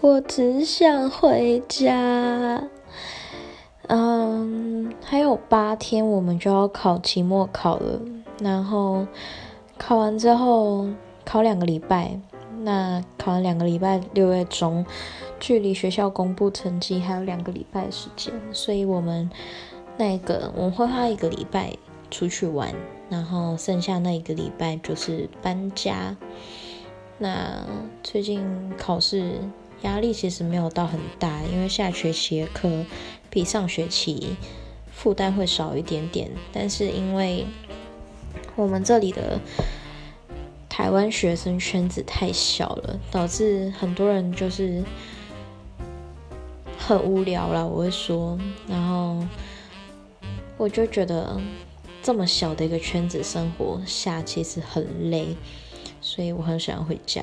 我只想回家。嗯，还有八天我们就要考期末考了，然后考完之后考两个礼拜，那考完两个礼拜六月中，距离学校公布成绩还有两个礼拜时间，所以我们那个我们会花一个礼拜出去玩，然后剩下那一个礼拜就是搬家。那最近考试。压力其实没有到很大，因为下学期的课比上学期负担会少一点点。但是因为我们这里的台湾学生圈子太小了，导致很多人就是很无聊了。我会说，然后我就觉得这么小的一个圈子生活下其实很累，所以我很想回家。